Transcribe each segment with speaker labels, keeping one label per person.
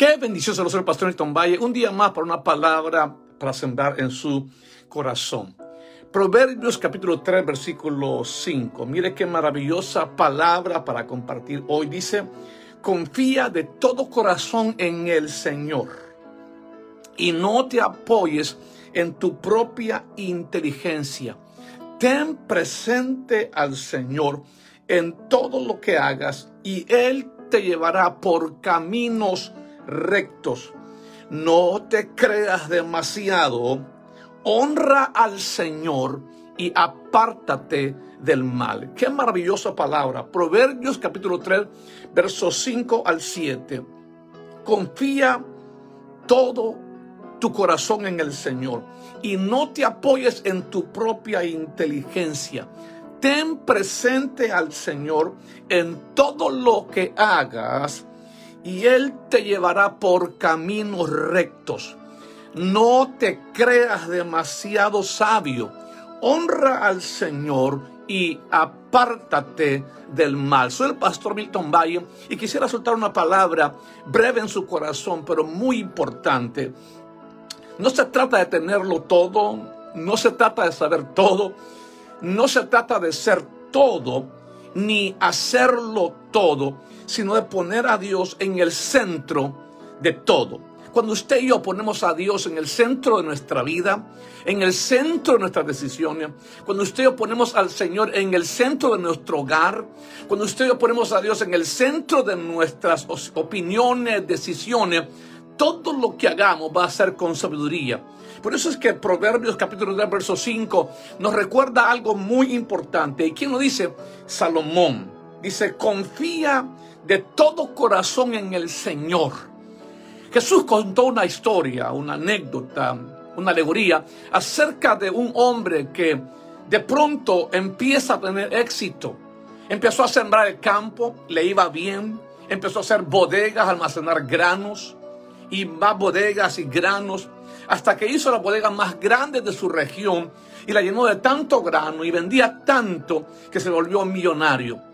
Speaker 1: Qué bendición se lo el pastor Newton Valle. Un día más para una palabra para sembrar en su corazón. Proverbios capítulo 3, versículo 5. Mire qué maravillosa palabra para compartir hoy. Dice, confía de todo corazón en el Señor y no te apoyes en tu propia inteligencia. Ten presente al Señor en todo lo que hagas y Él te llevará por caminos rectos. No te creas demasiado. Honra al Señor y apártate del mal. Qué maravillosa palabra. Proverbios capítulo 3, versos 5 al 7. Confía todo tu corazón en el Señor y no te apoyes en tu propia inteligencia. Ten presente al Señor en todo lo que hagas y Él te llevará por caminos rectos. No te creas demasiado sabio. Honra al Señor y apártate del mal. Soy el pastor Milton Valle y quisiera soltar una palabra breve en su corazón, pero muy importante. No se trata de tenerlo todo, no se trata de saber todo, no se trata de ser todo, ni hacerlo todo, sino de poner a Dios en el centro de todo. Cuando usted y yo ponemos a Dios en el centro de nuestra vida, en el centro de nuestras decisiones, cuando usted y yo ponemos al Señor en el centro de nuestro hogar, cuando usted y yo ponemos a Dios en el centro de nuestras opiniones, decisiones, todo lo que hagamos va a ser con sabiduría. Por eso es que Proverbios capítulo 3, verso 5 nos recuerda algo muy importante. ¿Y quién lo dice? Salomón. Dice, confía de todo corazón en el Señor. Jesús contó una historia, una anécdota, una alegoría acerca de un hombre que de pronto empieza a tener éxito. Empezó a sembrar el campo, le iba bien, empezó a hacer bodegas, almacenar granos y más bodegas y granos, hasta que hizo la bodega más grande de su región y la llenó de tanto grano y vendía tanto que se volvió millonario.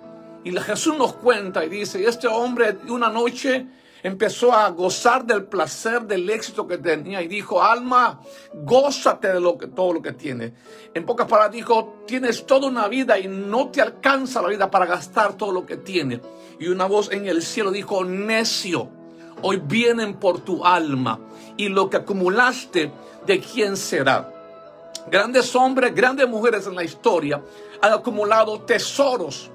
Speaker 1: Y Jesús nos cuenta y dice, este hombre una noche empezó a gozar del placer, del éxito que tenía y dijo, alma, gózate de todo lo que tienes. En pocas palabras dijo, tienes toda una vida y no te alcanza la vida para gastar todo lo que tienes. Y una voz en el cielo dijo, necio, hoy vienen por tu alma y lo que acumulaste, ¿de quién será? Grandes hombres, grandes mujeres en la historia han acumulado tesoros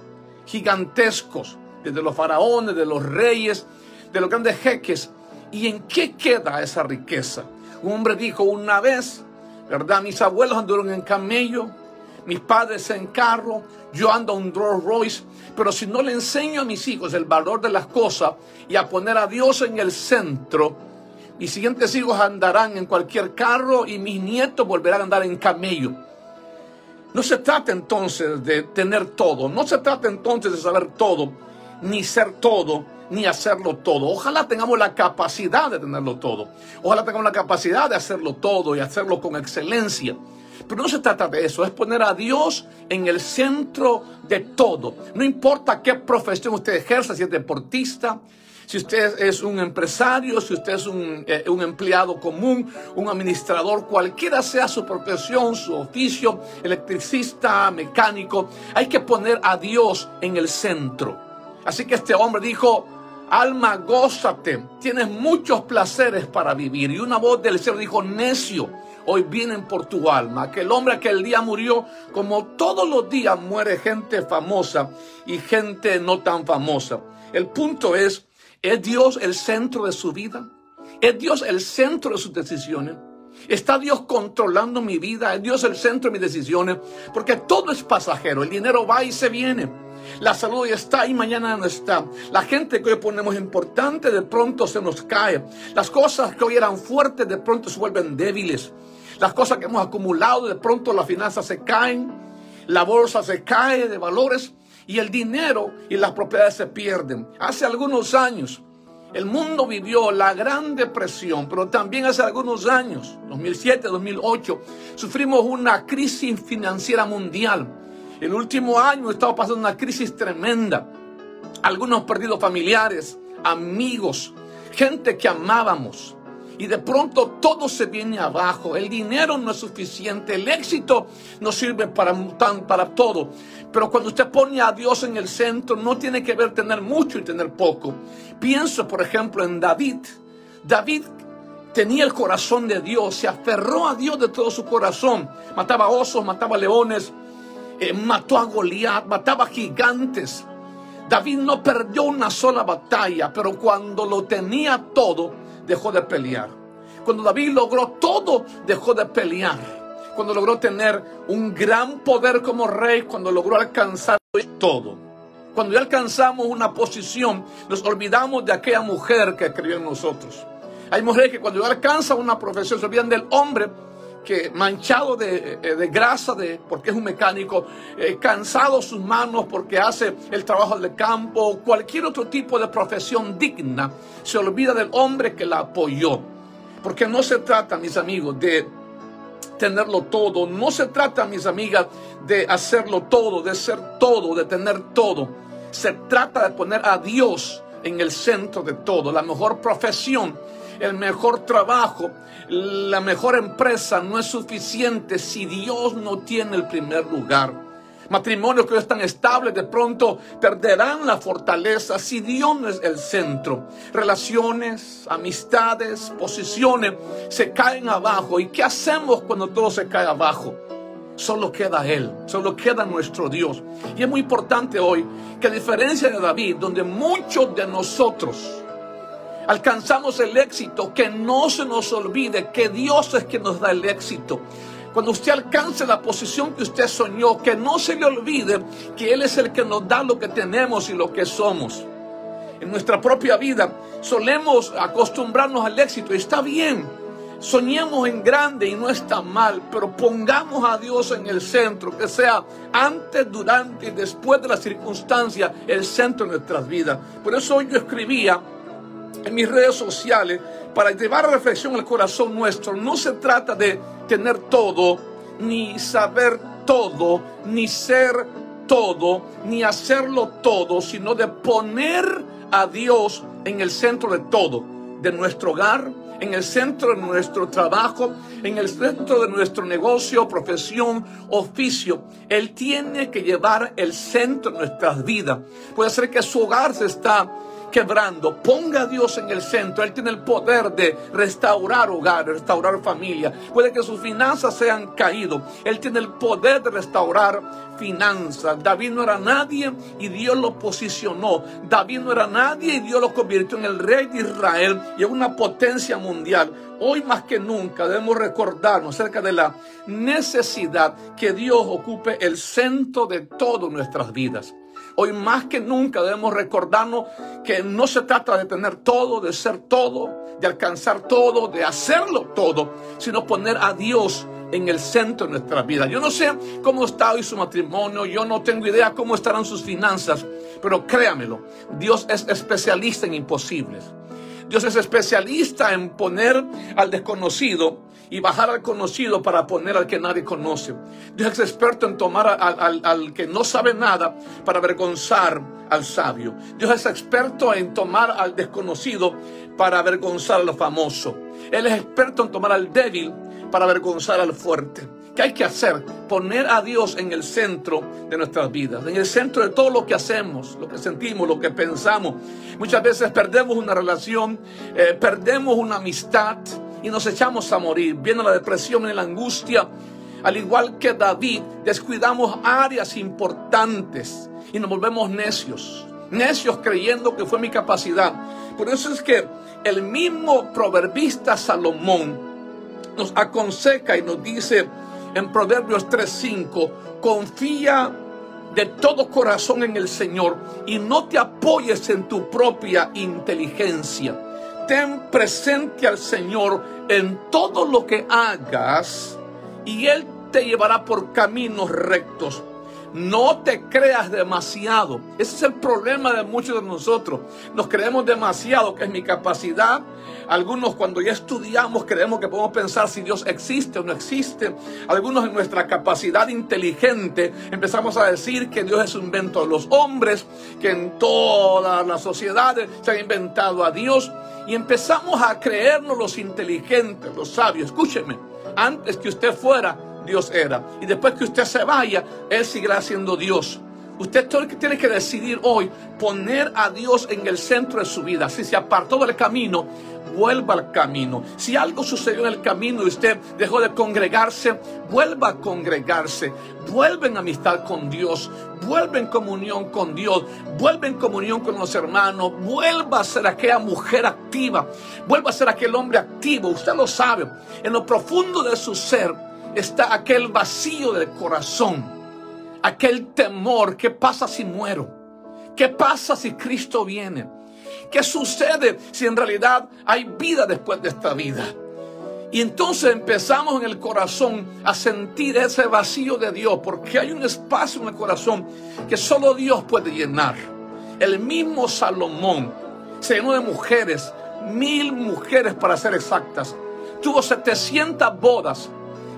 Speaker 1: gigantescos, desde los faraones, de los reyes, de los grandes jeques. ¿Y en qué queda esa riqueza? Un hombre dijo una vez, ¿verdad? Mis abuelos andaron en camello, mis padres en carro, yo ando en Rolls Royce, pero si no le enseño a mis hijos el valor de las cosas y a poner a Dios en el centro, mis siguientes hijos andarán en cualquier carro y mis nietos volverán a andar en camello. No se trata entonces de tener todo, no se trata entonces de saber todo, ni ser todo, ni hacerlo todo. Ojalá tengamos la capacidad de tenerlo todo. Ojalá tengamos la capacidad de hacerlo todo y hacerlo con excelencia. Pero no se trata de eso, es poner a Dios en el centro de todo. No importa qué profesión usted ejerza, si es deportista, si usted es un empresario, si usted es un, eh, un, empleado común, un administrador, cualquiera sea su profesión, su oficio, electricista, mecánico, hay que poner a Dios en el centro. Así que este hombre dijo, alma, gózate, tienes muchos placeres para vivir. Y una voz del cielo dijo, necio, hoy vienen por tu alma. Aquel hombre aquel día murió, como todos los días muere gente famosa y gente no tan famosa. El punto es, ¿Es Dios el centro de su vida? ¿Es Dios el centro de sus decisiones? ¿Está Dios controlando mi vida? ¿Es Dios el centro de mis decisiones? Porque todo es pasajero. El dinero va y se viene. La salud ya está y mañana no está. La gente que hoy ponemos importante de pronto se nos cae. Las cosas que hoy eran fuertes de pronto se vuelven débiles. Las cosas que hemos acumulado de pronto las finanzas se caen. La bolsa se cae de valores y el dinero y las propiedades se pierden. Hace algunos años el mundo vivió la gran depresión, pero también hace algunos años, 2007, 2008, sufrimos una crisis financiera mundial. El último año estaba pasando una crisis tremenda. Algunos perdidos familiares, amigos, gente que amábamos. Y de pronto todo se viene abajo. El dinero no es suficiente. El éxito no sirve para, para todo. Pero cuando usted pone a Dios en el centro, no tiene que ver tener mucho y tener poco. Pienso, por ejemplo, en David. David tenía el corazón de Dios, se aferró a Dios de todo su corazón. Mataba osos, mataba leones, eh, mató a Goliat, mataba gigantes. David no perdió una sola batalla, pero cuando lo tenía todo, dejó de pelear. Cuando David logró todo, dejó de pelear. Cuando logró tener un gran poder como rey, cuando logró alcanzar todo. Cuando ya alcanzamos una posición, nos olvidamos de aquella mujer que creyó en nosotros. Hay mujeres que cuando ya alcanzan una profesión se olvidan del hombre que manchado de, eh, grasa, de, porque es un mecánico, eh, cansado sus manos porque hace el trabajo del campo, cualquier otro tipo de profesión digna, se olvida del hombre que la apoyó. Porque no se trata, mis amigos, de tenerlo todo, no se trata, mis amigas, de hacerlo todo, de ser todo, de tener todo. Se trata de poner a Dios en el centro de todo, la mejor profesión el mejor trabajo, la mejor empresa no es suficiente si Dios no tiene el primer lugar. Matrimonios que están estables de pronto perderán la fortaleza si Dios no es el centro. Relaciones, amistades, posiciones se caen abajo. ¿Y qué hacemos cuando todo se cae abajo? Solo queda Él, solo queda nuestro Dios. Y es muy importante hoy que a diferencia de David, donde muchos de nosotros alcanzamos el éxito, que no se nos olvide que Dios es quien nos da el éxito. Cuando usted alcance la posición que usted soñó, que no se le olvide que Él es el que nos da lo que tenemos y lo que somos. En nuestra propia vida solemos acostumbrarnos al éxito está bien. Soñemos en grande y no está mal, pero pongamos a Dios en el centro, que sea antes, durante y después de la circunstancia el centro de nuestras vidas. Por eso hoy yo escribía en mis redes sociales para llevar reflexión al corazón nuestro. No se trata de tener todo, ni saber todo, ni ser todo, ni hacerlo todo, sino de poner a Dios en el centro de todo, de nuestro hogar, en el centro de nuestro trabajo, en el centro de nuestro negocio, profesión, oficio. Él tiene que llevar el centro de nuestras vidas. Puede ser que su hogar se está quebrando, ponga a Dios en el centro. Él tiene el poder de restaurar hogar, restaurar familia. Puede que sus finanzas se han caído. Él tiene el poder de restaurar finanzas. David no era nadie y Dios lo posicionó. David no era nadie y Dios lo convirtió en el rey de Israel y en una potencia mundial. Hoy más que nunca debemos recordarnos acerca de la necesidad que Dios ocupe el centro de todas nuestras vidas. Hoy más que nunca debemos recordarnos que no se trata de tener todo, de ser todo, de alcanzar todo, de hacerlo todo, sino poner a Dios en el centro de nuestra vida. Yo no sé cómo está hoy su matrimonio, yo no tengo idea cómo estarán sus finanzas, pero créamelo, Dios es especialista en imposibles. Dios es especialista en poner al desconocido y bajar al conocido para poner al que nadie conoce. Dios es experto en tomar al, al, que no sabe nada para avergonzar al sabio. Dios es experto en tomar al desconocido para avergonzar a lo famoso. Él es experto en tomar al débil para avergonzar al fuerte. ¿Qué hay que hacer? Poner a Dios en el centro de nuestras vidas, en el centro de todo lo que hacemos, lo que sentimos, lo que pensamos. Muchas veces perdemos una relación, eh, perdemos una amistad y nos echamos a morir. Viene la depresión y la angustia. Al igual que David, descuidamos áreas importantes y nos volvemos necios. Necios creyendo que fue mi capacidad. Por eso es que el mismo proverbista Salomón nos aconseja y nos dice, en Proverbios 3:5, confía de todo corazón en el Señor y no te apoyes en tu propia inteligencia. Ten presente al Señor en todo lo que hagas y Él te llevará por caminos rectos. No te creas demasiado. Ese es el problema de muchos de nosotros. Nos creemos demasiado, que es mi capacidad, Algunos cuando ya estudiamos creemos que podemos pensar si Dios existe o no existe. Algunos en nuestra capacidad inteligente empezamos a decir que Dios es un invento de los hombres, que en todas las sociedades se ha inventado a Dios. Y empezamos a creernos los inteligentes, los sabios. Escúcheme, antes que usted fuera, Dios era. Y después que usted se vaya, Él seguirá siendo Dios. Usted tiene que decidir hoy poner a Dios en el centro de su vida. Si se apartó del camino, vuelva al camino. Si algo sucedió en el camino y usted dejó de congregarse, vuelva a congregarse. Vuelva en amistad con Dios. Vuelva en comunión con Dios. Vuelva en comunión con los hermanos. Vuelva a ser aquella mujer activa. Vuelva a ser aquel hombre activo. Usted lo sabe. En lo profundo de su ser está aquel vacío del corazón aquel temor, ¿qué pasa si muero? ¿Qué pasa si Cristo viene? ¿Qué sucede si en realidad hay vida después de esta vida? Y entonces empezamos en el corazón a sentir ese vacío de Dios, porque hay un espacio en el corazón que solo Dios puede llenar. El mismo Salomón se llenó de mujeres, mil mujeres para ser exactas. Tuvo 700 bodas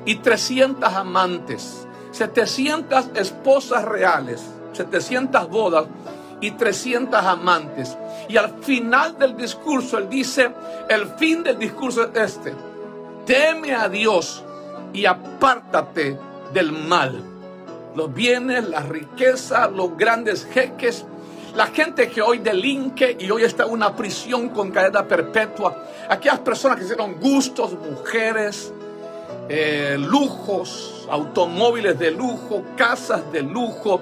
Speaker 1: y 300 amantes. 700 esposas reales, 700 bodas y 300 amantes. Y al final del discurso, él dice, el fin del discurso es este, teme a Dios y apártate del mal. Los bienes, la riqueza, los grandes jeques, la gente que hoy delinque y hoy está en una prisión con cadena perpetua, aquellas personas que hicieron gustos, mujeres, eh, lujos, automóviles de lujo, casas de lujo,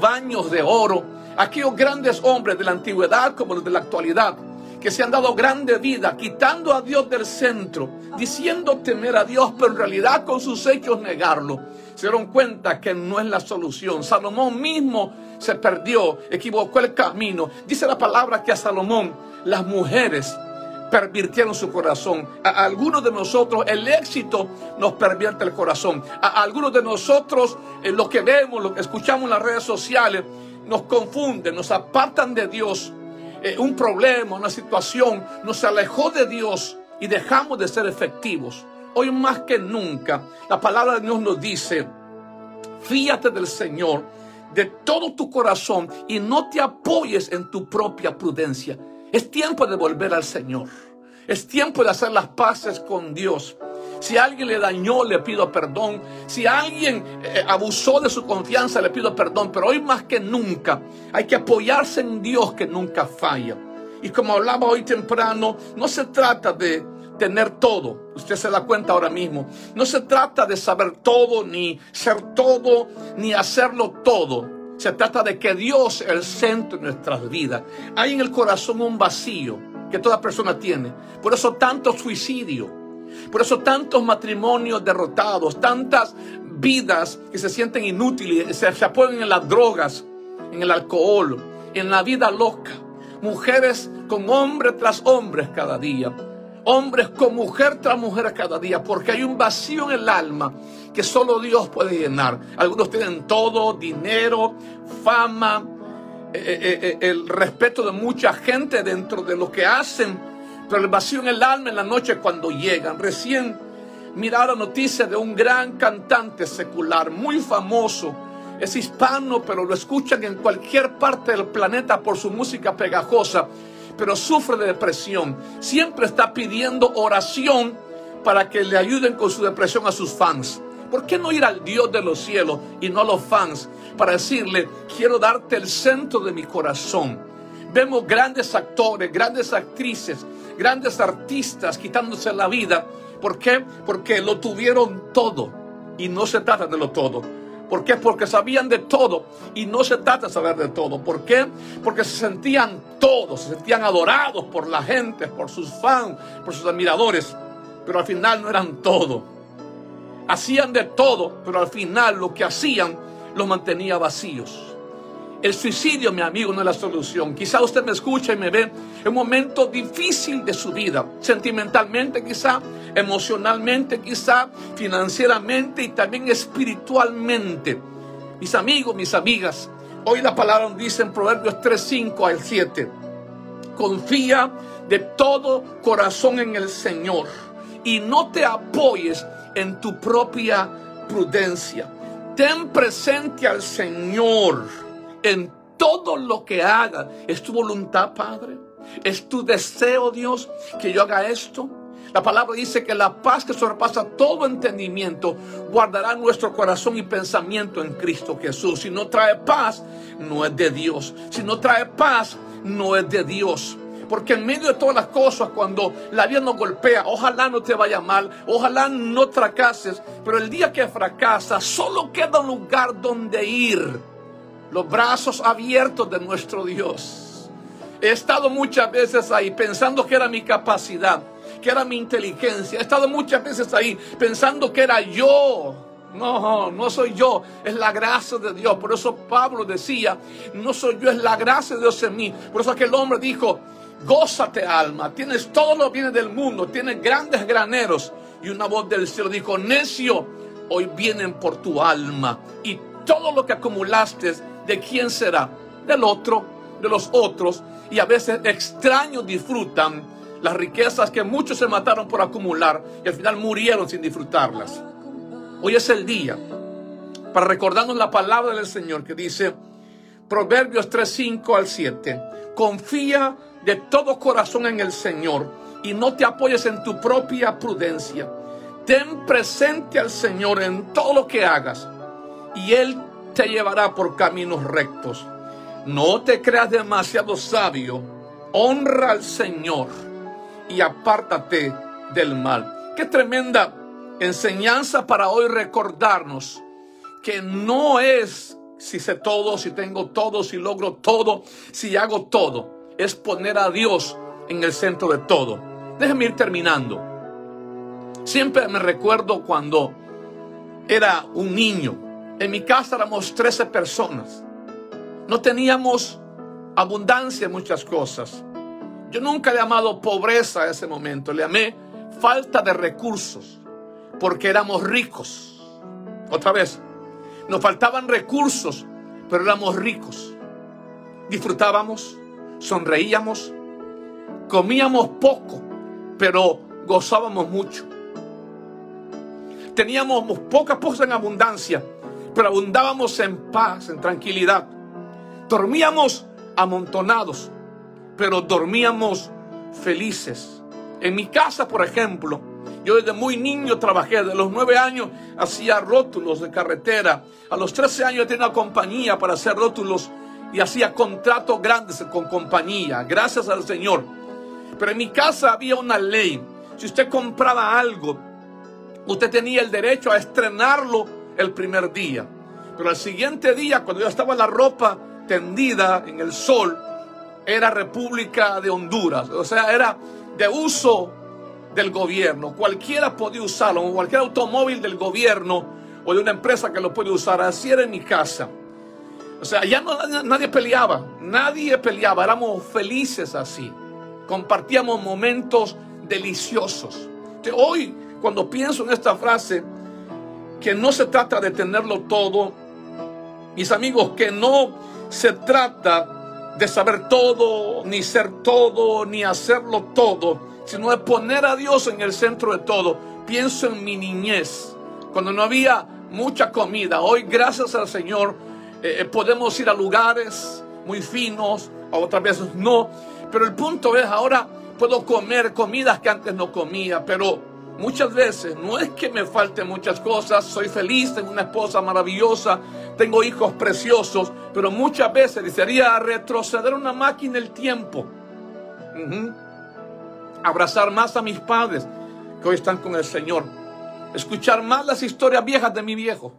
Speaker 1: baños de oro. Aquellos grandes hombres de la antigüedad como los de la actualidad, que se han dado grande vida, quitando a Dios del centro, diciendo temer a Dios, pero en realidad con sus hechos negarlo. Se dieron cuenta que no es la solución. Salomón mismo se perdió, equivocó el camino. Dice la palabra que a Salomón las mujeres pervirtieron su corazón. A algunos de nosotros el éxito nos pervierte el corazón. A algunos de nosotros eh, lo que vemos, lo que escuchamos en las redes sociales, nos confunden, nos apartan de Dios. Eh, un problema, una situación nos alejó de Dios y dejamos de ser efectivos. Hoy más que nunca, la palabra de Dios nos dice, fíate del Señor de todo tu corazón y no te apoyes en tu propia prudencia. Es tiempo de volver al Señor. Es tiempo de hacer las paces con Dios. Si alguien le dañó, le pido perdón. Si alguien eh, abusó de su confianza, le pido perdón. Pero hoy más que nunca hay que apoyarse en Dios que nunca falla. Y como hablaba hoy temprano, no se trata de tener todo. Usted se da cuenta ahora mismo. No se trata de saber todo, ni ser todo, ni hacerlo todo. Se trata de que Dios es el centro de nuestras vidas. Hay en el corazón un vacío que toda persona tiene. Por eso tanto suicidio. Por eso tantos matrimonios derrotados, tantas vidas que se sienten inútiles, se, se apoyan en las drogas, en el alcohol, en la vida loca. Mujeres con hombre tras hombre cada día. Hombres con mujer tras mujer cada día. Porque hay un vacío en el alma que solo Dios puede llenar. Algunos tienen todo, dinero, fama, eh, eh, eh, el respeto de mucha gente dentro de lo que hacen, pero el vacío en el alma en la noche cuando llegan. Recién miraba la noticia de un gran cantante secular, muy famoso. Es hispano, pero lo escuchan en cualquier parte del planeta por su música pegajosa, pero sufre de depresión. Siempre está pidiendo oración para que le ayuden con su depresión a sus fans. ¿Por qué no ir al Dios de los cielos y no a los fans para decirle, quiero darte el centro de mi corazón? Vemos grandes actores, grandes actrices, grandes artistas quitándose la vida. ¿Por qué? Porque lo tuvieron todo y no se trata de lo todo. ¿Por qué? Porque sabían de todo y no se trata de saber de todo. ¿Por qué? Porque se sentían todos, se sentían adorados por la gente, por sus fans, por sus admiradores, pero al final no eran todo Hacían de todo, pero al final lo que hacían los mantenía vacíos. El suicidio, mi amigo, no es la solución. Quizá usted me escucha y me ve en un momento difícil de su vida, sentimentalmente quizá, emocionalmente quizá, financieramente y también espiritualmente. Mis amigos, mis amigas, hoy la palabra dice en Proverbios 3, 5 al 7. Confía de todo corazón en el Señor y no te apoyes en tu propia prudencia. Ten presente al Señor en todo lo que haga. ¿Es tu voluntad, Padre? ¿Es tu deseo, Dios, que yo haga esto? La palabra dice que la paz que sobrepasa todo entendimiento guardará nuestro corazón y pensamiento en Cristo Jesús. Si no trae paz, no es de Dios. Si no trae paz, no es de Dios. Porque en medio de todas las cosas, cuando la vida nos golpea, ojalá no te vaya mal, ojalá no fracases, pero el día que fracasas, solo queda un lugar donde ir. Los brazos abiertos de nuestro Dios. He estado muchas veces ahí pensando que era mi capacidad, que era mi inteligencia. He estado muchas veces ahí pensando que era yo. No, no soy yo, es la gracia de Dios. Por eso Pablo decía, no soy yo, es la gracia de Dios en mí. Por eso aquel hombre dijo, gózate alma, tienes todo lo bienes del mundo, tienes grandes graneros. Y una voz del cielo dijo, necio, hoy vienen por tu alma. Y todo lo que acumulaste, ¿de quién será? Del otro, de los otros. Y a veces extraños disfrutan las riquezas que muchos se mataron por acumular y al final murieron sin disfrutarlas. Hoy es el día para recordarnos la palabra del Señor que dice, Proverbios 3, 5 al 7, confía de todo corazón en el Señor y no te apoyes en tu propia prudencia. Ten presente al Señor en todo lo que hagas y Él te llevará por caminos rectos. No te creas demasiado sabio. Honra al Señor y apártate del mal. Qué tremenda enseñanza para hoy recordarnos que no es si sé todo, si tengo todo, si logro todo, si hago todo es poner a Dios en el centro de todo. Déjame ir terminando. Siempre me recuerdo cuando era un niño. En mi casa éramos 13 personas. No teníamos abundancia en muchas cosas. Yo nunca le he llamado pobreza a ese momento. Le llamé falta de recursos. Porque éramos ricos. Otra vez. Nos faltaban recursos, pero éramos ricos. Disfrutábamos sonreíamos, comíamos poco, pero gozábamos mucho. Teníamos pocas cosas en abundancia, pero abundábamos en paz, en tranquilidad. Dormíamos amontonados, pero dormíamos felices. En mi casa, por ejemplo, yo desde muy niño trabajé, de los nueve años hacía rótulos de carretera, a los trece años tenía una compañía para hacer rótulos y hacía contratos grandes con compañía, gracias al Señor. Pero en mi casa había una ley. Si usted compraba algo, usted tenía el derecho a estrenarlo el primer día. Pero al siguiente día, cuando ya estaba la ropa tendida en el sol, era República de Honduras. O sea, era de uso del gobierno. Cualquiera podía usarlo, cualquier automóvil del gobierno o de una empresa que lo puede usar. Así era en mi casa. O sea, ya no, nadie peleaba, nadie peleaba, éramos felices así. Compartíamos momentos deliciosos. hoy, cuando pienso en esta frase, que no se trata de tenerlo todo, mis amigos, que no se trata de saber todo, ni ser todo, ni hacerlo todo, sino de poner a Dios en el centro de todo. Pienso en mi niñez, cuando no había mucha comida. Hoy, gracias al Señor, eh, eh, podemos ir a lugares muy finos, a otras veces no. Pero el punto es, ahora puedo comer comidas que antes no comía, pero muchas veces no es que me falten muchas cosas, soy feliz, tengo una esposa maravillosa, tengo hijos preciosos, pero muchas veces desearía retroceder una máquina el tiempo. Abrazar más a mis padres que hoy están con el Señor. Escuchar más las historias viejas de mi viejo.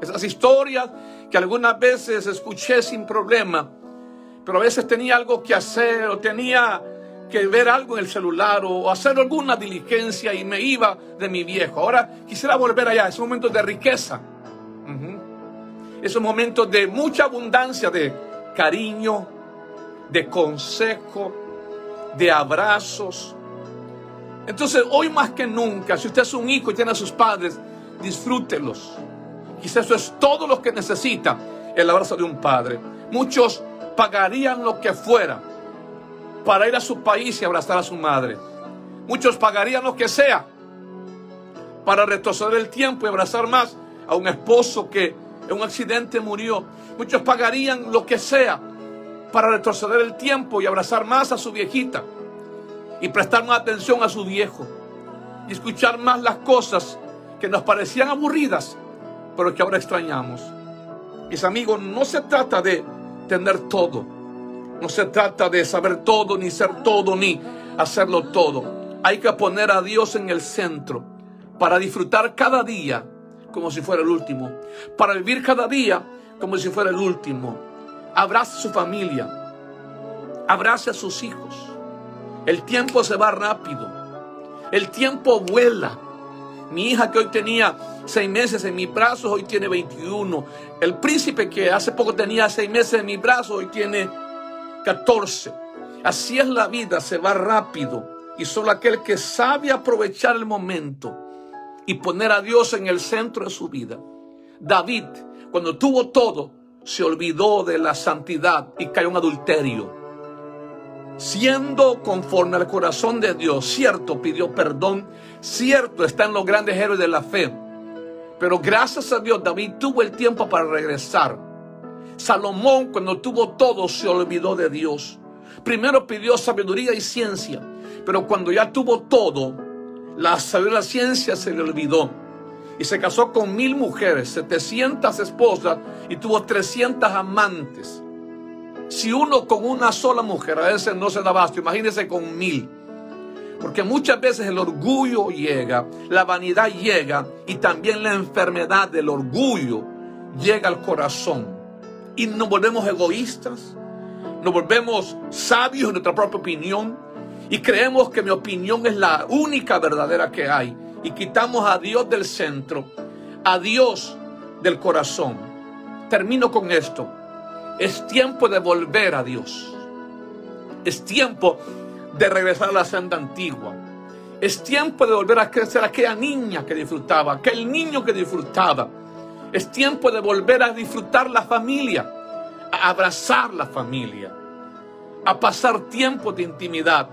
Speaker 1: Esas historias que algunas veces escuché sin problema, pero a veces tenía algo que hacer o tenía que ver algo en el celular o hacer alguna diligencia y me iba de mi viejo. Ahora quisiera volver allá, esos momentos de riqueza, esos momentos de mucha abundancia de cariño, de consejo, de abrazos. Entonces, hoy más que nunca, si usted es un hijo y tiene a sus padres, disfrútelos Quizás eso es todo lo que necesita el abrazo de un padre. Muchos pagarían lo que fuera para ir a su país y abrazar a su madre. Muchos pagarían lo que sea para retroceder el tiempo y abrazar más a un esposo que en un accidente murió. Muchos pagarían lo que sea para retroceder el tiempo y abrazar más a su viejita y prestar más atención a su viejo y escuchar más las cosas que nos parecían aburridas, pero que ahora extrañamos. Mis amigos, no se trata de tener todo, no se trata de saber todo, ni ser todo, ni hacerlo todo. Hay que poner a Dios en el centro para disfrutar cada día como si fuera el último, para vivir cada día como si fuera el último. Abrace a su familia, abrace a sus hijos. El tiempo se va rápido, el tiempo vuela. Mi hija que hoy tenía seis meses en mis brazos, hoy tiene 21. El príncipe que hace poco tenía seis meses en mis brazos, hoy tiene 14. Así es la vida, se va rápido. Y solo aquel que sabe aprovechar el momento y poner a Dios en el centro de su vida. David, cuando tuvo todo, se olvidó de la santidad y cayó en adulterio. Siendo conforme al corazón de Dios, cierto, pidió perdón, cierto, está en los grandes héroes de la fe. Pero gracias a Dios, David tuvo el tiempo para regresar. Salomón, cuando tuvo todo, se olvidó de Dios. Primero pidió sabiduría y ciencia, pero cuando ya tuvo todo, la sabiduría la ciencia se le olvidó. Y se casó con mil mujeres, 700 esposas y tuvo 300 amantes. Si uno con una sola mujer a veces no se da basto, imagínese con mil. Porque muchas veces el orgullo llega, la vanidad llega y también la enfermedad del orgullo llega al corazón. Y nos volvemos egoístas, nos volvemos sabios en nuestra propia opinión y creemos que mi opinión es la única verdadera que hay y quitamos a Dios del centro, a Dios del corazón. Termino con esto. Es tiempo de volver a Dios. Es tiempo de regresar a la senda antigua. Es tiempo de volver a crecer aquella niña que disfrutaba, aquel niño que disfrutaba. Es tiempo de volver a disfrutar la familia, a abrazar la familia, a pasar tiempo de intimidad.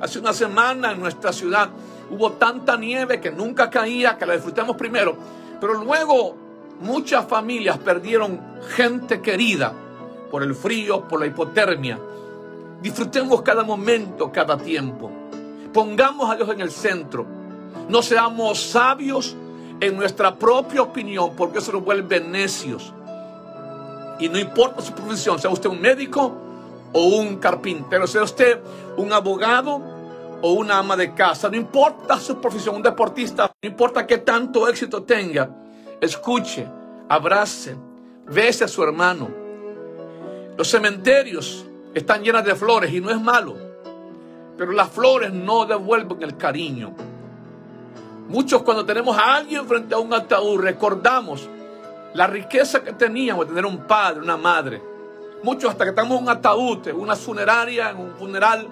Speaker 1: Hace una semana en nuestra ciudad hubo tanta nieve que nunca caía, que la disfrutamos primero. Pero luego muchas familias perdieron gente querida por el frío, por la hipotermia. Disfrutemos cada momento, cada tiempo. Pongamos a Dios en el centro. No seamos sabios en nuestra propia opinión porque eso nos vuelve necios. Y no importa su profesión, sea usted un médico, o un carpintero, sea usted un abogado o una ama de casa, no importa su profesión, un deportista, no importa qué tanto éxito tenga, escuche, abrace, bese a su hermano. Los cementerios están llenos de flores y no es malo, pero las flores no devuelven el cariño. Muchos cuando tenemos a alguien frente a un ataúd recordamos la riqueza que teníamos de tener un padre, una madre. Muchos hasta que estamos en un ataúd, en una funeraria, en un funeral,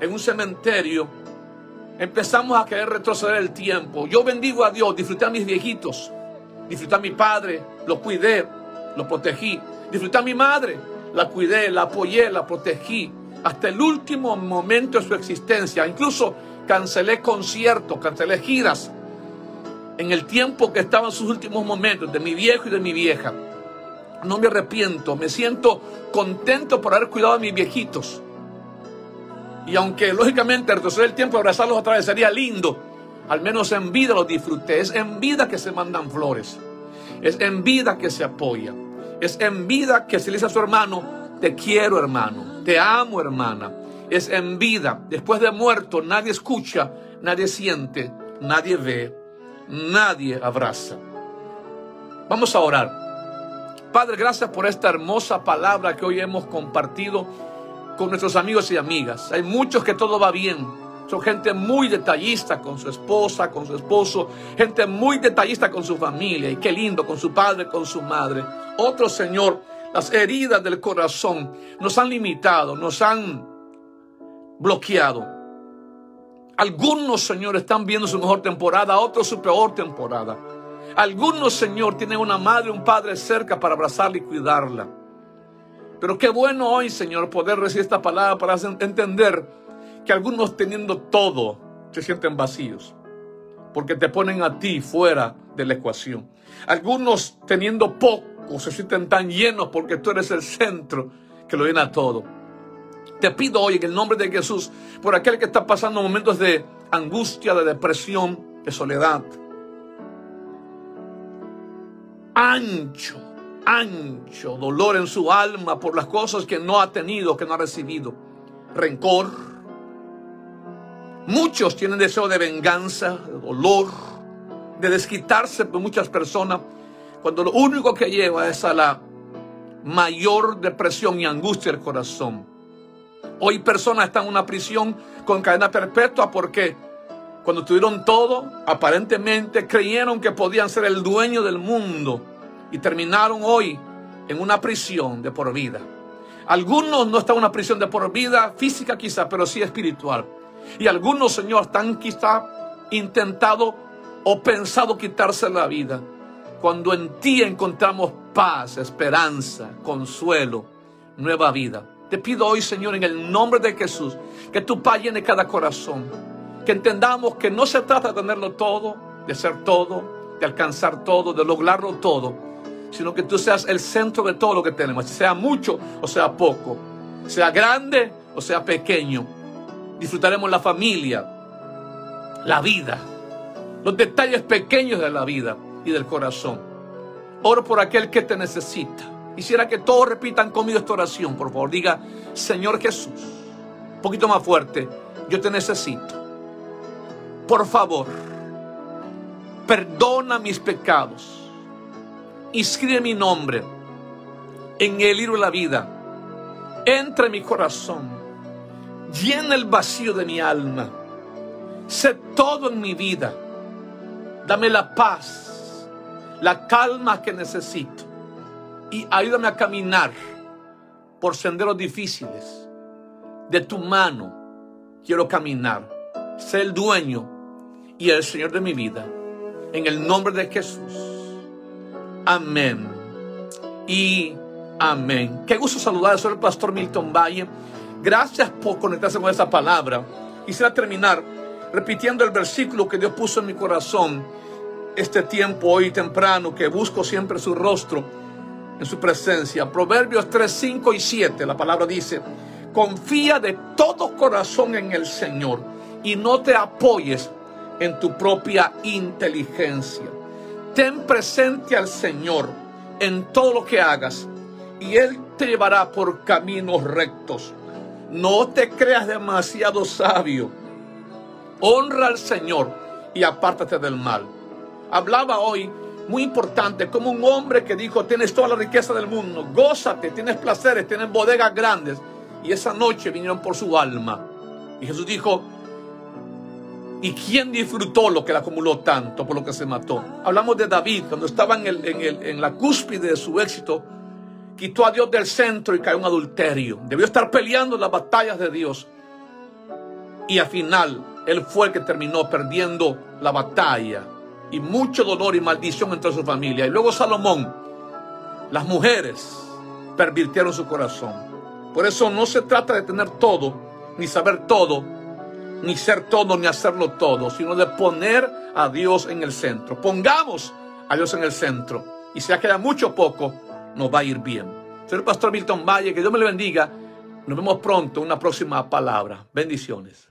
Speaker 1: en un cementerio, empezamos a querer retroceder el tiempo. Yo bendigo a Dios, disfruté a mis viejitos, disfruté a mi padre, lo cuidé, lo protegí. Disfruté a mi madre, la cuidé, la apoyé, la protegí. Hasta el último momento de su existencia. Incluso cancelé conciertos, cancelé giras en el tiempo que estaban sus últimos momentos de mi viejo y de mi vieja no me arrepiento, me siento contento por haber cuidado a mis viejitos. Y aunque lógicamente retroceder el tiempo y abrazarlos otra vez sería lindo, al menos en vida los disfruté. Es en vida que se mandan flores. Es en vida que se apoya. Es en vida que se le dice a su hermano, te quiero hermano, te amo hermana. Es en vida. Después de muerto nadie escucha, nadie siente, nadie ve, nadie abraza. Vamos a orar. Padre, gracias por esta hermosa palabra que hoy hemos compartido con nuestros amigos y amigas. Hay muchos que todo va bien. Son gente muy detallista con su esposa, con su esposo, gente muy detallista con su familia. Y qué lindo, con su padre, con su madre. Otros, Señor, las heridas del corazón nos han limitado, nos han bloqueado. Algunos, Señor, están viendo su mejor temporada, otros su peor temporada. Algunos, Señor, tienen una madre, un padre cerca para abrazarla y cuidarla. Pero qué bueno hoy, Señor, poder recibir esta palabra para entender que algunos teniendo todo se sienten vacíos. Porque te ponen a ti fuera de la ecuación. Algunos teniendo poco se sienten tan llenos porque tú eres el centro que lo llena todo. Te pido hoy en el nombre de Jesús por aquel que está pasando momentos de angustia, de depresión, de soledad. Ancho, ancho dolor en su alma por las cosas que no ha tenido, que no ha recibido. Rencor. Muchos tienen deseo de venganza, de dolor, de desquitarse por muchas personas, cuando lo único que lleva es a la mayor depresión y angustia del corazón. Hoy personas están en una prisión con cadena perpetua porque cuando tuvieron todo, aparentemente creyeron que podían ser el dueño del mundo y terminaron hoy en una prisión de por vida. Algunos no están en una prisión de por vida física quizá, pero sí espiritual. Y algunos, Señor, están quizá intentado o pensado quitarse la vida. Cuando en ti encontramos paz, esperanza, consuelo, nueva vida. Te pido hoy, Señor, en el nombre de Jesús, que tu paz llene cada corazón. Que entendamos que no se trata de tenerlo todo, de ser todo, de alcanzar todo, de lograrlo todo, sino que tú seas el centro de todo lo que tenemos, sea mucho o sea poco, sea grande o sea pequeño. Disfrutaremos la familia, la vida, los detalles pequeños de la vida y del corazón. Oro por aquel que te necesita. Quisiera que todos repitan conmigo esta oración, por favor. Diga, Señor Jesús, un poquito más fuerte, yo te necesito. Por favor, perdona mis pecados. Inscribe mi nombre en el libro de la vida. Entra en mi corazón. Llena el vacío de mi alma. Sé todo en mi vida. Dame la paz, la calma que necesito y ayúdame a caminar por senderos difíciles. De tu mano quiero caminar. Sé el dueño y el Señor de mi vida. En el nombre de Jesús. Amén. Y amén. Qué gusto saludar. Soy el pastor Milton Valle. Gracias por conectarse con esa palabra. Quisiera terminar repitiendo el versículo que Dios puso en mi corazón este tiempo hoy temprano que busco siempre su rostro en su presencia. Proverbios 3, 5 y 7, la palabra dice, confía de todo corazón en el Señor y no te apoyes en tu propia inteligencia. Ten presente al Señor en todo lo que hagas y Él te llevará por caminos rectos. No te creas demasiado sabio. Honra al Señor y apártate del mal. Hablaba hoy muy importante, como un hombre que dijo, tienes toda la riqueza del mundo, gózate, tienes placeres, tienes bodegas grandes. Y esa noche vinieron por su alma. Y Jesús dijo, ¿y quién disfrutó lo que le acumuló tanto por lo que se mató? Hablamos de David, cuando estaba en, el, en, la cúspide de su éxito, quitó a Dios del centro y cayó en adulterio. Debió estar peleando las batallas de Dios. Y al final, él fue el que terminó perdiendo la batalla y mucho dolor y maldición entre su familia. Y luego Salomón, las mujeres pervirtieron su corazón. Por eso no se trata de tener todo, ni saber todo, ni ser todo, ni hacerlo todo, sino de poner a Dios en el centro. Pongamos a Dios en el centro. Y sea queda mucho poco, nos va a ir bien. El pastor Milton Valle, que Dios me le bendiga. Nos vemos pronto en una próxima palabra. Bendiciones.